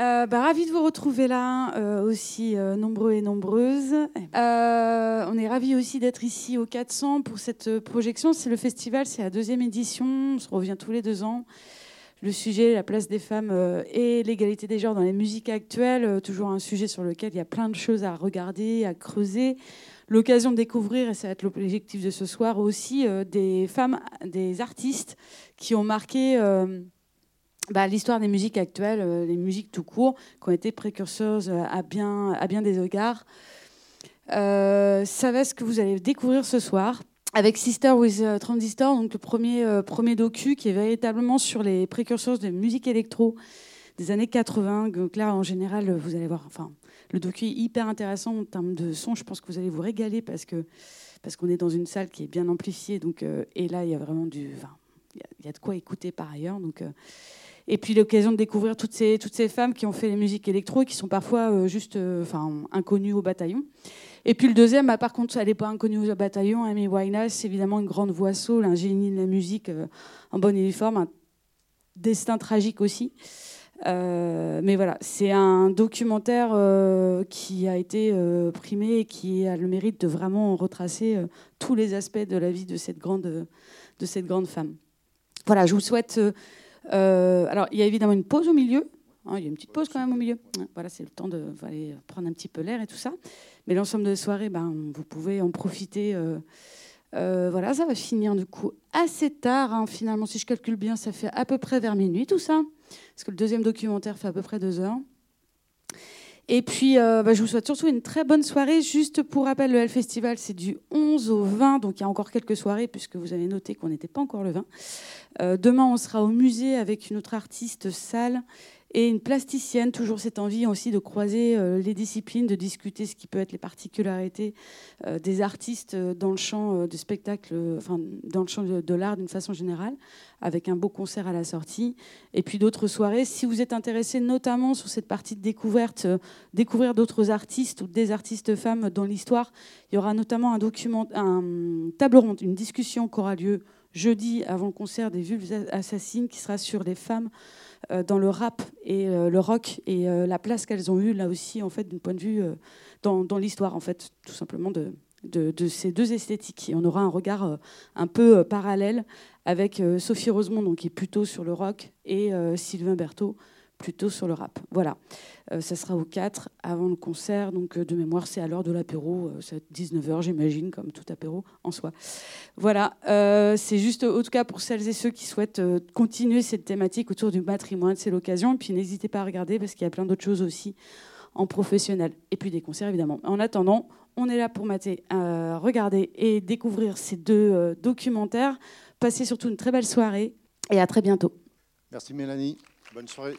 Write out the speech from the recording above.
Euh, bah, ravi de vous retrouver là, euh, aussi euh, nombreux et nombreuses. Euh, on est ravis aussi d'être ici au 400 pour cette projection. C'est le festival, c'est la deuxième édition, on se revient tous les deux ans. Le sujet, la place des femmes et l'égalité des genres dans les musiques actuelles, toujours un sujet sur lequel il y a plein de choses à regarder, à creuser. L'occasion de découvrir, et ça va être l'objectif de ce soir aussi, des femmes, des artistes qui ont marqué bah, l'histoire des musiques actuelles, euh, les musiques tout court, qui ont été précurseuses euh, à bien, à bien des égards. Euh, ça va ce que vous allez découvrir ce soir avec Sister with euh, Transistor, donc le premier, premier docu qui est véritablement sur les précurseurs de musique électro des années 80. Donc là, en général, vous allez voir, enfin, le docu est hyper intéressant en termes de son. Je pense que vous allez vous régaler parce que parce qu'on est dans une salle qui est bien amplifiée. Donc, et là, il y a vraiment du, enfin, il y a- il y, a de quoi écouter par ailleurs. Donc, et puis l'occasion de découvrir toutes ces, femmes qui ont fait les musiques électro et qui sont parfois euh, juste euh, enfin, inconnues au bataillon. Et puis le deuxième, bah, par contre, elle n'est pas inconnue au bataillon. Amy Winehouse, évidemment, une grande voix soul, un génie de la musique euh, en bonne uniforme, un destin tragique aussi. Mais voilà, c'est un documentaire qui a été primé et qui a le mérite de vraiment retracer tous les aspects de la vie de cette grande, de cette grande femme. Voilà, je vous souhaite. Euh, alors, il y a évidemment une pause au milieu. hein, il y a une petite pause quand même au milieu. Hein, Voilà, c'est le temps de prendre un petit peu l'air et tout ça. Mais l'ensemble de la soirée, ben, vous pouvez en profiter. euh, euh, voilà, ça va finir du coup assez tard. hein. Finalement, si je calcule bien, ça fait à peu près vers minuit tout ça. Parce que le deuxième documentaire fait à peu près deux heures. Et puis, euh, bah, je vous souhaite surtout une très bonne soirée. Juste pour rappel, le Festival, c'est du 11 au 20, donc il y a encore quelques soirées, puisque vous avez noté qu'on n'était pas encore le 20. Euh, demain, on sera au musée avec une autre artiste salle et une plasticienne. Toujours cette envie aussi de croiser euh, les disciplines, de discuter ce qui peut être les particularités euh, des artistes euh, dans le champ du spectacle, enfin, dans le champ de, l'art d'une façon générale, avec un beau concert à la sortie. Et puis d'autres soirées. Si vous êtes intéressé notamment sur cette partie de découverte, découvrir d'autres artistes ou des artistes femmes dans l'histoire, il y aura notamment un document, un table ronde, une discussion qui aura lieu jeudi avant le concert des Vulves Assassines, qui sera sur les femmes dans le rap et euh, le rock et euh, la place qu'elles ont eue là aussi en fait d'un point de vue euh, dans, dans l'histoire en fait tout simplement de, de, ces deux esthétiques. Et on aura un regard euh, un peu euh, parallèle avec euh, Sophie Rosemont donc qui est plutôt sur le rock et euh, Sylvain Berthaud plutôt sur le rap voilà Euh, ça sera au 4 avant le concert donc euh, de mémoire c'est à l'heure de l'apéro euh, c'est 19h j'imagine comme tout apéro en soi voilà, c'est juste, en tout cas, pour celles et ceux qui souhaitent continuer cette thématique autour du patrimoine, c'est l'occasion. Et puis n'hésitez pas à regarder parce qu'il y a plein d'autres choses aussi en professionnel. Et puis des concerts, évidemment. En attendant, on est là pour mater, regarder et découvrir ces deux documentaires. Passez surtout une très belle soirée et à très bientôt. Merci Mélanie. Bonne soirée.